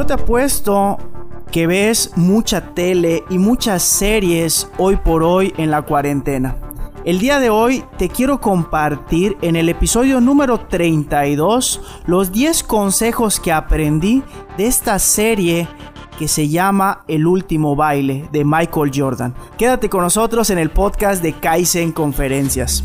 Yo te apuesto que ves mucha tele y muchas series hoy por hoy en la cuarentena. El día de hoy te quiero compartir en el episodio número 32 los 10 consejos que aprendí de esta serie que se llama El último baile de Michael Jordan. Quédate con nosotros en el podcast de Kaizen Conferencias.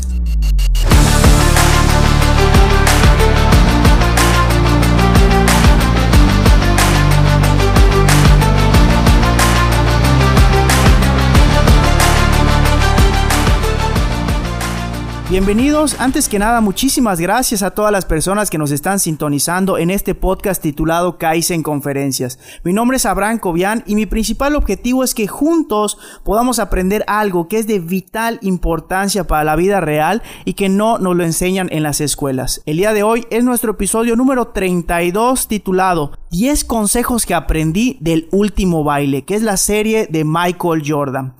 Bienvenidos, antes que nada muchísimas gracias a todas las personas que nos están sintonizando en este podcast titulado Kaizen Conferencias. Mi nombre es Abraham Cobian y mi principal objetivo es que juntos podamos aprender algo que es de vital importancia para la vida real y que no nos lo enseñan en las escuelas. El día de hoy es nuestro episodio número 32 titulado 10 consejos que aprendí del último baile, que es la serie de Michael Jordan.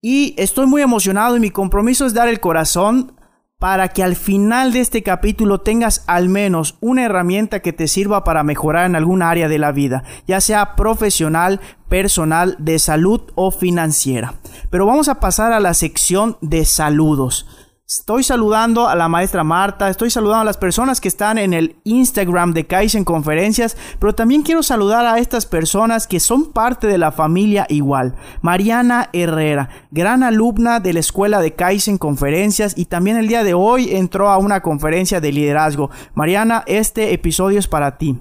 Y estoy muy emocionado y mi compromiso es dar el corazón para que al final de este capítulo tengas al menos una herramienta que te sirva para mejorar en algún área de la vida, ya sea profesional, personal, de salud o financiera. Pero vamos a pasar a la sección de saludos. Estoy saludando a la maestra Marta, estoy saludando a las personas que están en el Instagram de Kaizen Conferencias, pero también quiero saludar a estas personas que son parte de la familia igual. Mariana Herrera, gran alumna de la escuela de Kaizen Conferencias y también el día de hoy entró a una conferencia de liderazgo. Mariana, este episodio es para ti.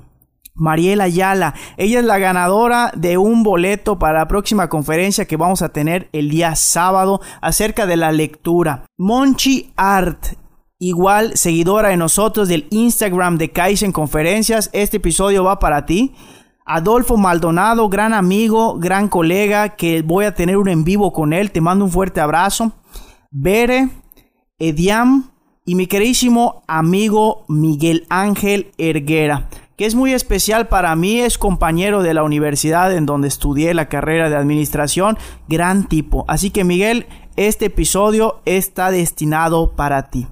Mariela Ayala. Ella es la ganadora de un boleto para la próxima conferencia que vamos a tener el día sábado acerca de la lectura. Monchi Art. Igual seguidora de nosotros del Instagram de Kaizen Conferencias. Este episodio va para ti. Adolfo Maldonado, gran amigo, gran colega, que voy a tener un en vivo con él. Te mando un fuerte abrazo. Bere, Ediam y mi queridísimo amigo Miguel Ángel Erguera que es muy especial para mí, es compañero de la universidad en donde estudié la carrera de administración, gran tipo. Así que Miguel, este episodio está destinado para ti.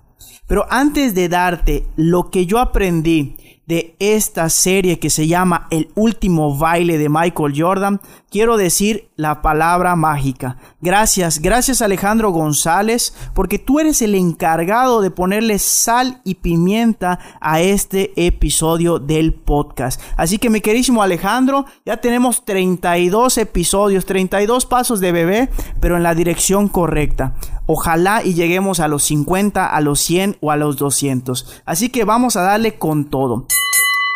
Pero antes de darte lo que yo aprendí de esta serie que se llama El último baile de Michael Jordan, quiero decir la palabra mágica. Gracias, gracias Alejandro González, porque tú eres el encargado de ponerle sal y pimienta a este episodio del podcast. Así que mi queridísimo Alejandro, ya tenemos 32 episodios, 32 pasos de bebé, pero en la dirección correcta. Ojalá y lleguemos a los 50, a los 100 o a los 200. Así que vamos a darle con todo.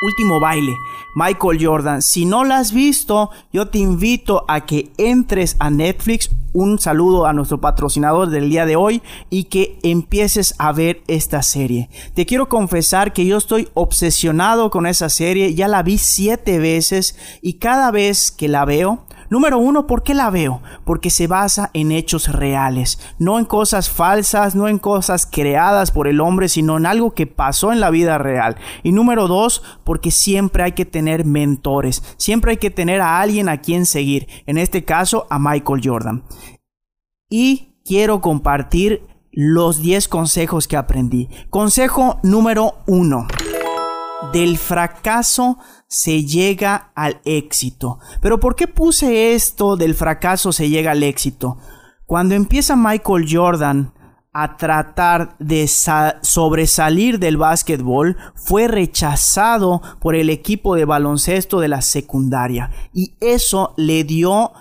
Último baile, Michael Jordan. Si no la has visto, yo te invito a que entres a Netflix. Un saludo a nuestro patrocinador del día de hoy y que empieces a ver esta serie. Te quiero confesar que yo estoy obsesionado con esa serie. Ya la vi siete veces y cada vez que la veo, Número uno, ¿por qué la veo? Porque se basa en hechos reales, no en cosas falsas, no en cosas creadas por el hombre, sino en algo que pasó en la vida real. Y número dos, porque siempre hay que tener mentores, siempre hay que tener a alguien a quien seguir, en este caso a Michael Jordan. Y quiero compartir los 10 consejos que aprendí. Consejo número uno. Del fracaso se llega al éxito. Pero ¿por qué puse esto del fracaso se llega al éxito? Cuando empieza Michael Jordan a tratar de sobresalir del básquetbol, fue rechazado por el equipo de baloncesto de la secundaria. Y eso le dio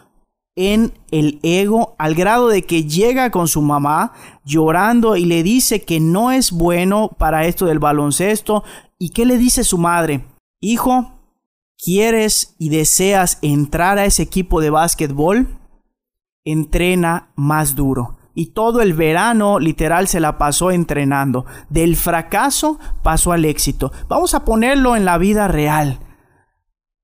en el ego al grado de que llega con su mamá llorando y le dice que no es bueno para esto del baloncesto. ¿Y qué le dice su madre? Hijo, ¿Quieres y deseas entrar a ese equipo de básquetbol? Entrena más duro. Y todo el verano literal se la pasó entrenando. Del fracaso pasó al éxito. Vamos a ponerlo en la vida real.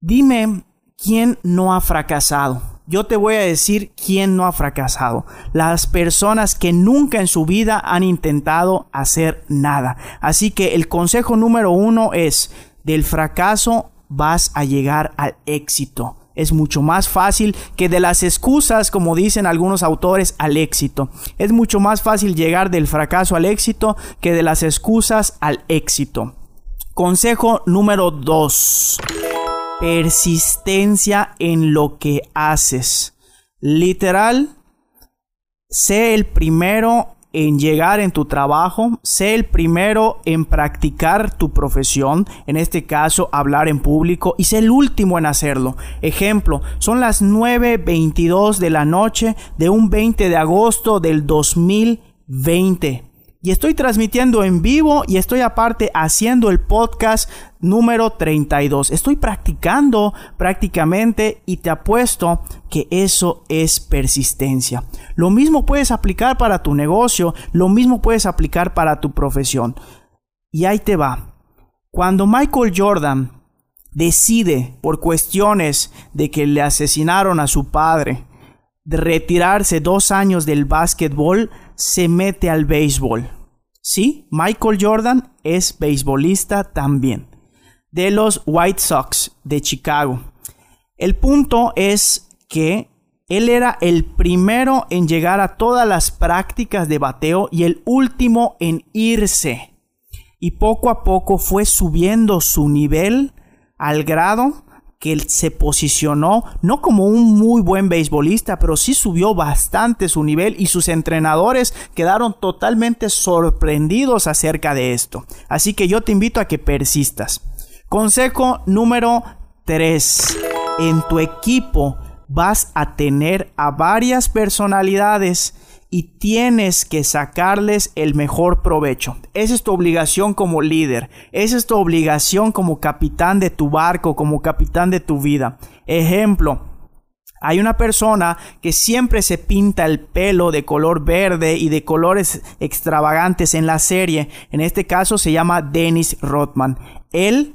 Dime quién no ha fracasado. Yo te voy a decir quién no ha fracasado. Las personas que nunca en su vida han intentado hacer nada. Así que el consejo número uno es, del fracaso vas a llegar al éxito. Es mucho más fácil que de las excusas, como dicen algunos autores, al éxito. Es mucho más fácil llegar del fracaso al éxito que de las excusas al éxito. Consejo número 2. persistencia en lo que haces. Literal, sé el primero en llegar en tu trabajo, sé el primero en practicar tu profesión, en este caso hablar en público, y sé el último en hacerlo. Ejemplo, son las 9.22 de la noche de un 20 de agosto del 2020 y estoy transmitiendo en vivo y estoy aparte haciendo el podcast número 32. Estoy practicando prácticamente y te apuesto que eso es persistencia. Lo mismo puedes aplicar para tu negocio, lo mismo puedes aplicar para tu profesión. Y ahí te va. Cuando Michael Jordan decide por cuestiones de que le asesinaron a su padre, de retirarse dos años del básquetbol, se mete al béisbol. Sí, Michael Jordan es beisbolista también, de los White Sox de Chicago. El punto es que él era el primero en llegar a todas las prácticas de bateo y el último en irse. Y poco a poco fue subiendo su nivel al grado que él se posicionó no como un muy buen beisbolista, pero sí subió bastante su nivel y sus entrenadores quedaron totalmente sorprendidos acerca de esto. Así que yo te invito a que persistas. Consejo número 3. En tu equipo vas a tener a varias personalidades y tienes que sacarles el mejor provecho. Esa es tu obligación como líder. Esa es tu obligación como capitán de tu barco, como capitán de tu vida. Ejemplo. Hay una persona que siempre se pinta el pelo de color verde y de colores extravagantes en la serie. En este caso se llama Dennis Rothman. Él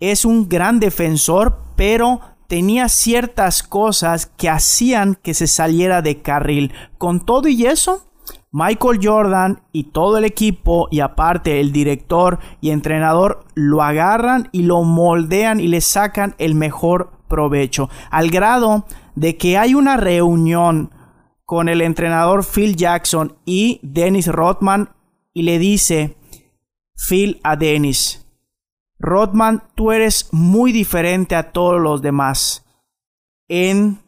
es un gran defensor, pero tenía ciertas cosas que hacían que se saliera de carril. Con todo y eso, Michael Jordan y todo el equipo y aparte el director y entrenador lo agarran y lo moldean y le sacan el mejor provecho. Al grado de que hay una reunión con el entrenador Phil Jackson y Dennis Rothman y le dice Phil a Dennis, Rodman, tú eres muy diferente a todos los demás. En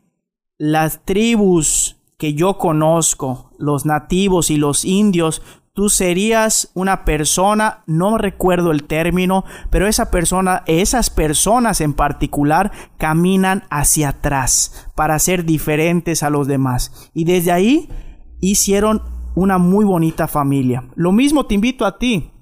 las tribus que yo conozco, los nativos y los indios, tú serías una persona, no recuerdo el término, pero esa persona, esas personas en particular caminan hacia atrás para ser diferentes a los demás. Y desde ahí hicieron una muy bonita familia. Lo mismo te invito a ti.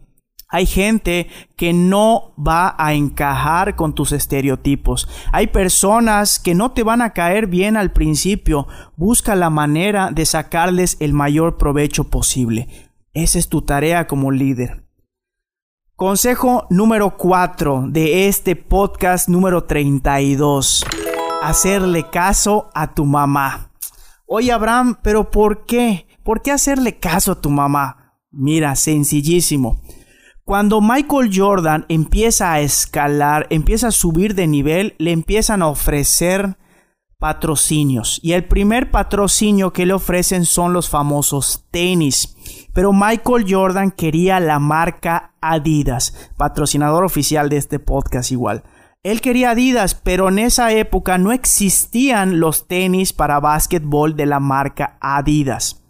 Hay gente que no va a encajar con tus estereotipos. Hay personas que no te van a caer bien al principio. Busca la manera de sacarles el mayor provecho posible. Esa es tu tarea como líder. Consejo número 4 de este podcast número 32. Hacerle caso a tu mamá. Oye Abraham, pero ¿por qué? ¿Por qué hacerle caso a tu mamá? Mira, sencillísimo. Cuando Michael Jordan empieza a escalar, empieza a subir de nivel, le empiezan a ofrecer patrocinios. Y el primer patrocinio que le ofrecen son los famosos tenis. Pero Michael Jordan quería la marca Adidas, patrocinador oficial de este podcast igual. Él quería Adidas, pero en esa época no existían los tenis para básquetbol de la marca Adidas.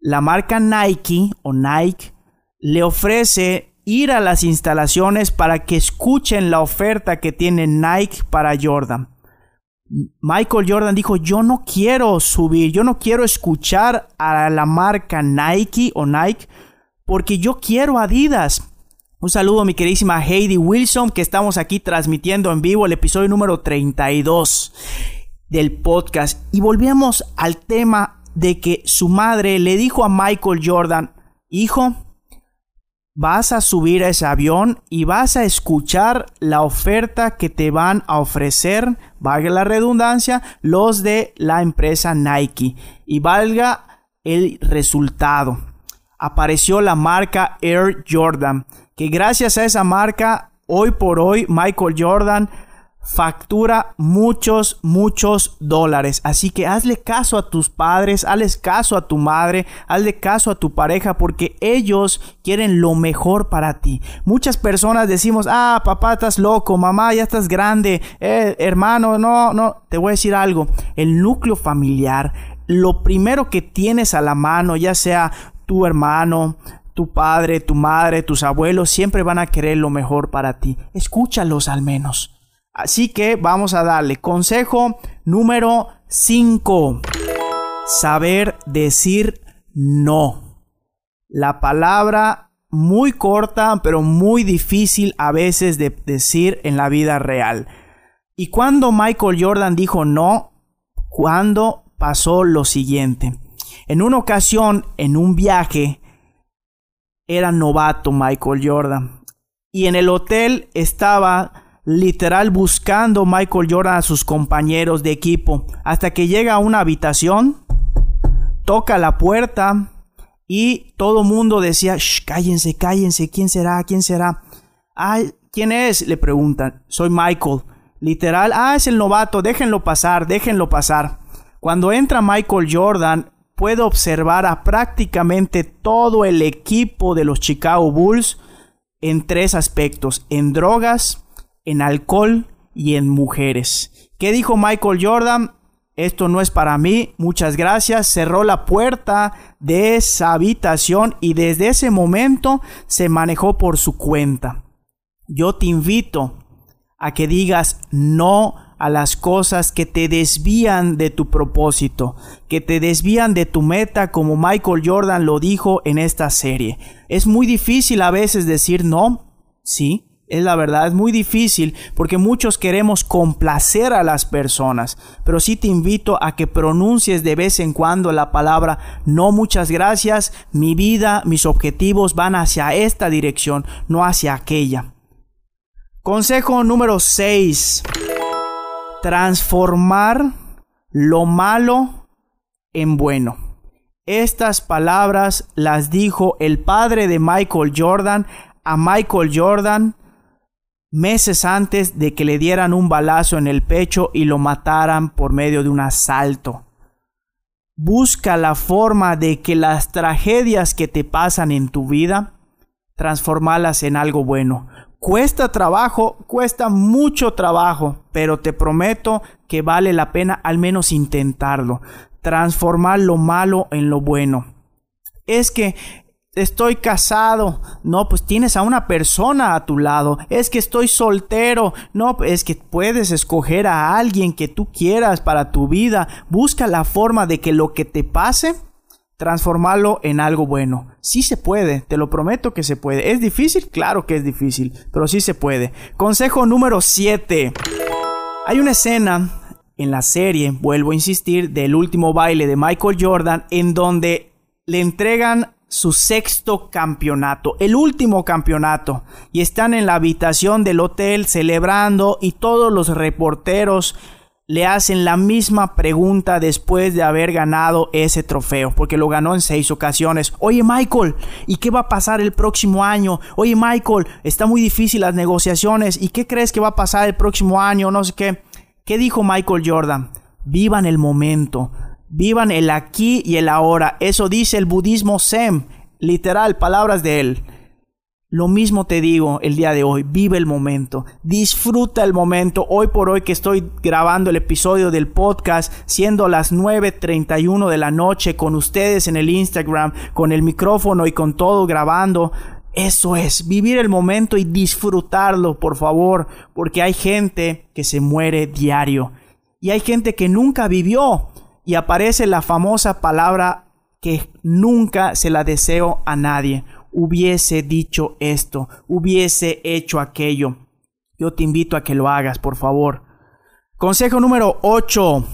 La marca Nike o Nike le ofrece ir a las instalaciones para que escuchen la oferta que tiene Nike para Jordan. Michael Jordan dijo, yo no quiero subir, yo no quiero escuchar a la marca Nike o Nike, porque yo quiero Adidas. Un saludo a mi queridísima Heidi Wilson, que estamos aquí transmitiendo en vivo el episodio número 32 del podcast. Y volvemos al tema de que su madre le dijo a Michael Jordan, hijo, vas a subir a ese avión y vas a escuchar la oferta que te van a ofrecer, valga la redundancia, los de la empresa Nike y valga el resultado. Apareció la marca Air Jordan, que gracias a esa marca, hoy por hoy Michael Jordan factura muchos, muchos dólares. Así que hazle caso a tus padres, hazle caso a tu madre, hazle caso a tu pareja porque ellos quieren lo mejor para ti. Muchas personas decimos, ah, papá, estás loco, mamá, ya estás grande, eh, hermano, no, no, te voy a decir algo. El núcleo familiar, lo primero que tienes a la mano, ya sea tu hermano, tu padre, tu madre, tus abuelos, siempre van a querer lo mejor para ti. Escúchalos al menos. Así que vamos a darle consejo número 5. Saber decir no. La palabra muy corta, pero muy difícil a veces de decir en la vida real. Y cuando Michael Jordan dijo no, cuando pasó lo siguiente. En una ocasión, en un viaje, era novato Michael Jordan. Y en el hotel estaba literal buscando Michael Jordan a sus compañeros de equipo hasta que llega a una habitación, toca la puerta y todo mundo decía, Shh, cállense, cállense, ¿quién será? ¿Quién será? Ay, ¿quién es? Le preguntan, soy Michael. Literal, ah, es el novato, déjenlo pasar, déjenlo pasar. Cuando entra Michael Jordan, puedo observar a prácticamente todo el equipo de los Chicago Bulls en tres aspectos, en drogas, en alcohol y en mujeres. ¿Qué dijo Michael Jordan? Esto no es para mí, muchas gracias. Cerró la puerta de esa habitación y desde ese momento se manejó por su cuenta. Yo te invito a que digas no a las cosas que te desvían de tu propósito, que te desvían de tu meta, como Michael Jordan lo dijo en esta serie. Es muy difícil a veces decir no, sí, es la verdad, es muy difícil porque muchos queremos complacer a las personas, pero sí te invito a que pronuncies de vez en cuando la palabra no muchas gracias, mi vida, mis objetivos van hacia esta dirección, no hacia aquella. Consejo número 6. Transformar lo malo en bueno. Estas palabras las dijo el padre de Michael Jordan a Michael Jordan meses antes de que le dieran un balazo en el pecho y lo mataran por medio de un asalto. Busca la forma de que las tragedias que te pasan en tu vida, transformarlas en algo bueno. Cuesta trabajo, cuesta mucho trabajo, pero te prometo que vale la pena al menos intentarlo. Transformar lo malo en lo bueno. Es que estoy casado. No, pues tienes a una persona a tu lado. Es que estoy soltero. No, es que puedes escoger a alguien que tú quieras para tu vida. Busca la forma de que lo que te pase, transformarlo en algo bueno. Sí se puede, te lo prometo que se puede. ¿Es difícil? Claro que es difícil, pero sí se puede. Consejo número 7. Hay una escena en la serie, vuelvo a insistir, del último baile de Michael Jordan en donde le entregan su sexto campeonato, el último campeonato, y están en la habitación del hotel celebrando y todos los reporteros le hacen la misma pregunta después de haber ganado ese trofeo, porque lo ganó en seis ocasiones. Oye Michael, ¿y qué va a pasar el próximo año? Oye Michael, está muy difícil las negociaciones, ¿y qué crees que va a pasar el próximo año? No sé qué. ¿Qué dijo Michael Jordan? Vivan el momento, Vivan el aquí y el ahora. Eso dice el budismo Zen. Literal, palabras de él. Lo mismo te digo el día de hoy, vive el momento, disfruta el momento. Hoy por hoy que estoy grabando el episodio del podcast, siendo las 9.31 de la noche con ustedes en el Instagram, con el micrófono y con todo grabando. Eso es, vivir el momento y disfrutarlo, por favor, porque hay gente que se muere diario y hay gente que nunca vivió y aparece la famosa palabra que nunca se la deseo a nadie. Hubiese dicho esto, hubiese hecho aquello. Yo te invito a que lo hagas, por favor. Consejo número 8.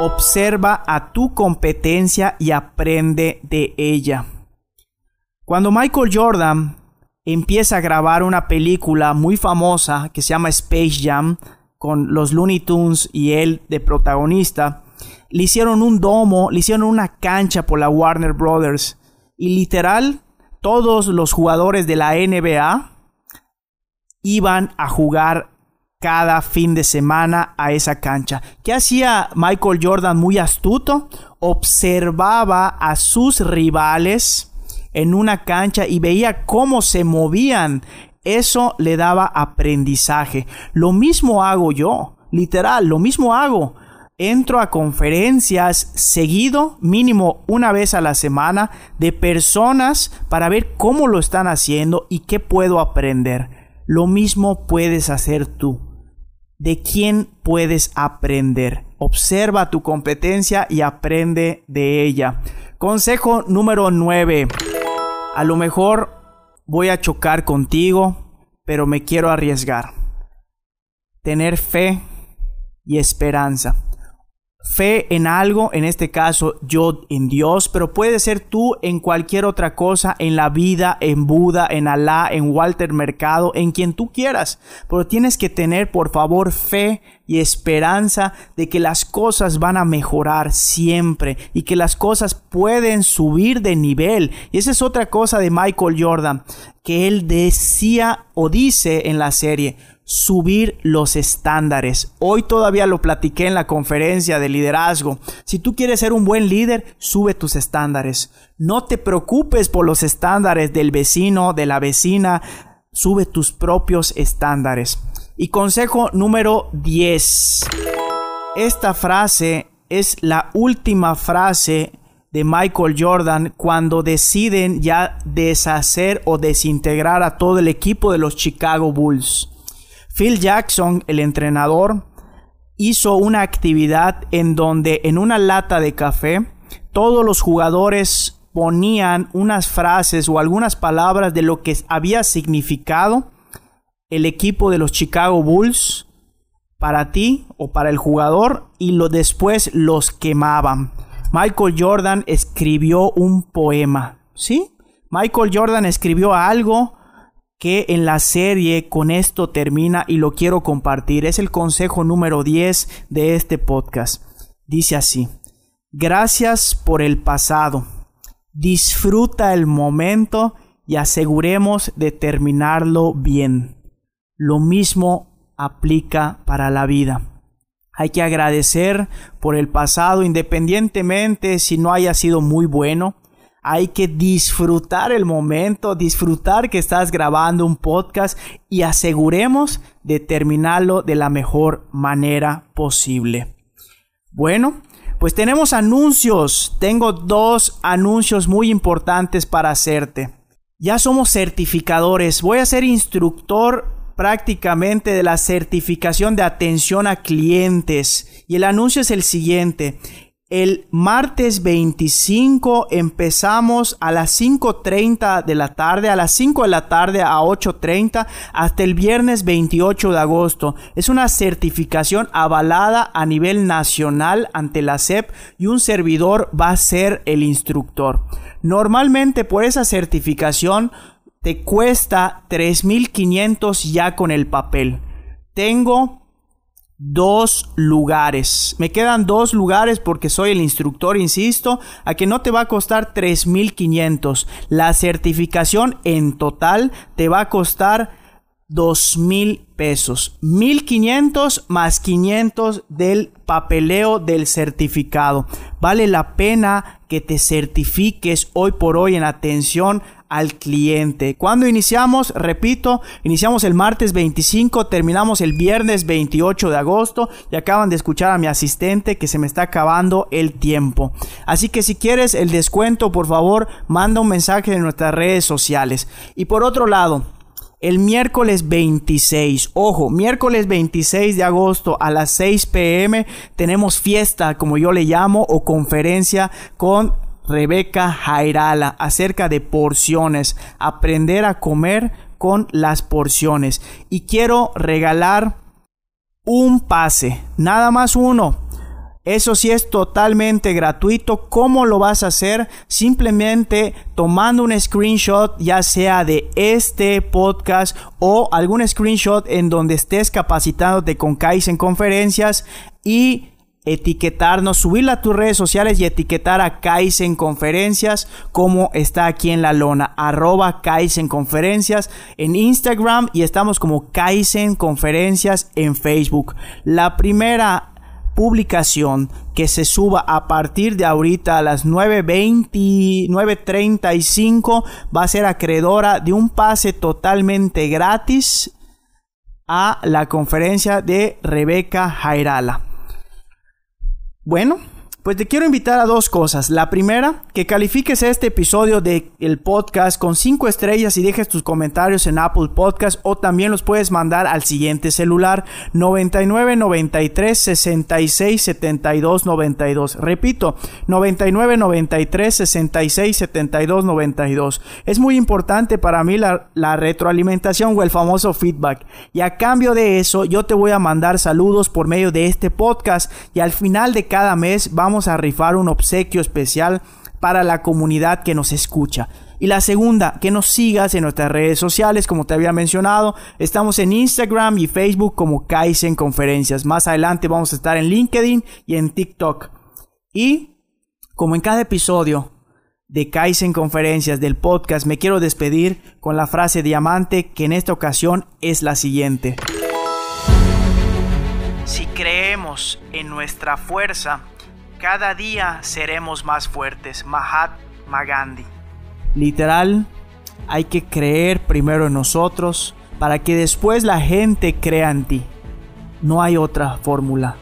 Observa a tu competencia y aprende de ella. Cuando Michael Jordan empieza a grabar una película muy famosa que se llama Space Jam, con los Looney Tunes y él de protagonista, le hicieron un domo, le hicieron una cancha por la Warner Brothers. Y literal, todos los jugadores de la NBA iban a jugar cada fin de semana a esa cancha. ¿Qué hacía Michael Jordan muy astuto? Observaba a sus rivales en una cancha y veía cómo se movían. Eso le daba aprendizaje. Lo mismo hago yo, literal, lo mismo hago. Entro a conferencias seguido, mínimo una vez a la semana, de personas para ver cómo lo están haciendo y qué puedo aprender. Lo mismo puedes hacer tú de quién puedes aprender. Observa tu competencia y aprende de ella. Consejo número 9. A lo mejor voy a chocar contigo, pero me quiero arriesgar. Tener fe y esperanza fe en algo, en este caso yo en Dios, pero puede ser tú en cualquier otra cosa, en la vida, en Buda, en Alá, en Walter Mercado, en quien tú quieras. Pero tienes que tener, por favor, fe y esperanza de que las cosas van a mejorar siempre y que las cosas pueden subir de nivel. Y esa es otra cosa de Michael Jordan, que él decía o dice en la serie, subir los estándares. Hoy todavía lo platiqué en la conferencia de liderazgo. Si tú quieres ser un buen líder, sube tus estándares. No te preocupes por los estándares del vecino, de la vecina. Sube tus propios estándares. Y consejo número 10. Esta frase es la última frase de Michael Jordan cuando deciden ya deshacer o desintegrar a todo el equipo de los Chicago Bulls. Phil Jackson, el entrenador, hizo una actividad en donde en una lata de café todos los jugadores ponían unas frases o algunas palabras de lo que había significado el equipo de los Chicago Bulls para ti o para el jugador y lo después los quemaban. Michael Jordan escribió un poema, ¿sí? Michael Jordan escribió algo que en la serie con esto termina y lo quiero compartir. Es el consejo número 10 de este podcast. Dice así, gracias por el pasado. Disfruta el momento y aseguremos de terminarlo bien. Lo mismo aplica para la vida. Hay que agradecer por el pasado independientemente si no haya sido muy bueno hay que disfrutar el momento, disfrutar que estás grabando un podcast y aseguremos de terminarlo de la mejor manera posible. Bueno, pues tenemos anuncios. Tengo dos anuncios muy importantes para hacerte. Ya somos certificadores. Voy a ser instructor prácticamente de la certificación de atención a clientes. Y el anuncio es el siguiente. El martes 25 empezamos a las 5.30 de la tarde, a las 5 de la tarde a 8.30 hasta el viernes 28 de agosto. Es una certificación avalada a nivel nacional ante la SEP y un servidor va a ser el instructor. Normalmente por esa certificación te cuesta 3.500 ya con el papel. Tengo dos lugares. Me quedan dos lugares porque soy el instructor, insisto, a que no te va a costar 3.500. La certificación en total te va a costar dos mil pesos. 1.500 más 500 del papeleo del certificado. Vale la pena que te certifiques hoy por hoy en atención al cliente. Cuando iniciamos, repito, iniciamos el martes 25, terminamos el viernes 28 de agosto y acaban de escuchar a mi asistente que se me está acabando el tiempo. Así que si quieres el descuento, por favor, manda un mensaje en nuestras redes sociales. Y por otro lado, el miércoles 26, ojo, miércoles 26 de agosto a las 6 pm tenemos fiesta, como yo le llamo, o conferencia con Rebeca Jairala acerca de porciones, aprender a comer con las porciones. Y quiero regalar un pase, nada más uno. Eso sí es totalmente gratuito. ¿Cómo lo vas a hacer? Simplemente tomando un screenshot, ya sea de este podcast o algún screenshot en donde estés capacitándote con Kaizen conferencias y etiquetarnos, subirla a tus redes sociales y etiquetar a Kaizen Conferencias como está aquí en la lona, arroba Kaizen Conferencias en Instagram y estamos como Kaizen Conferencias en Facebook. La primera publicación que se suba a partir de ahorita a las 9.20, 9.35 va a ser acreedora de un pase totalmente gratis a la conferencia de Rebeca Jairala. Bueno, pues te quiero invitar a dos cosas. La primera, que califiques este episodio del el podcast con cinco estrellas y dejes tus comentarios en Apple Podcast o también los puedes mandar al siguiente celular 99 93 66 72 92. Repito, 99 93 66 72 92. Es muy importante para mí la, la retroalimentación o el famoso feedback. Y a cambio de eso, yo te voy a mandar saludos por medio de este podcast y al final de cada mes a rifar un obsequio especial para la comunidad que nos escucha. Y la segunda, que nos sigas en nuestras redes sociales, como te había mencionado. Estamos en Instagram y Facebook como Kaizen Conferencias. Más adelante vamos a estar en LinkedIn y en TikTok. Y, como en cada episodio de Kaizen Conferencias del podcast, me quiero despedir con la frase diamante que en esta ocasión es la siguiente. Si creemos en nuestra fuerza, cada día seremos más fuertes. Mahatma Gandhi. Literal, hay que creer primero en nosotros para que después la gente crea en ti. No hay otra fórmula.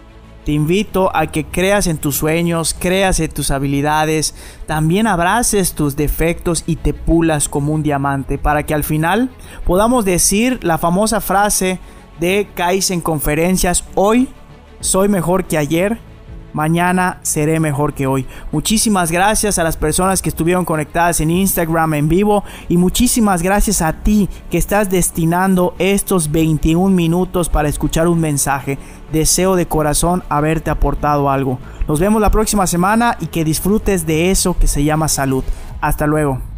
Te invito a que creas en tus sueños, creas en tus habilidades, también abraces tus defectos y te pulas como un diamante para que al final podamos decir la famosa frase de Kaizen conferencias, hoy soy mejor que ayer mañana seré mejor que hoy. Muchísimas gracias a las personas que estuvieron conectadas en Instagram en vivo y muchísimas gracias a ti que estás destinando estos 21 minutos para escuchar un mensaje. Deseo de corazón haberte aportado algo. Nos vemos la próxima semana y que disfrutes de eso que se llama salud. Hasta luego.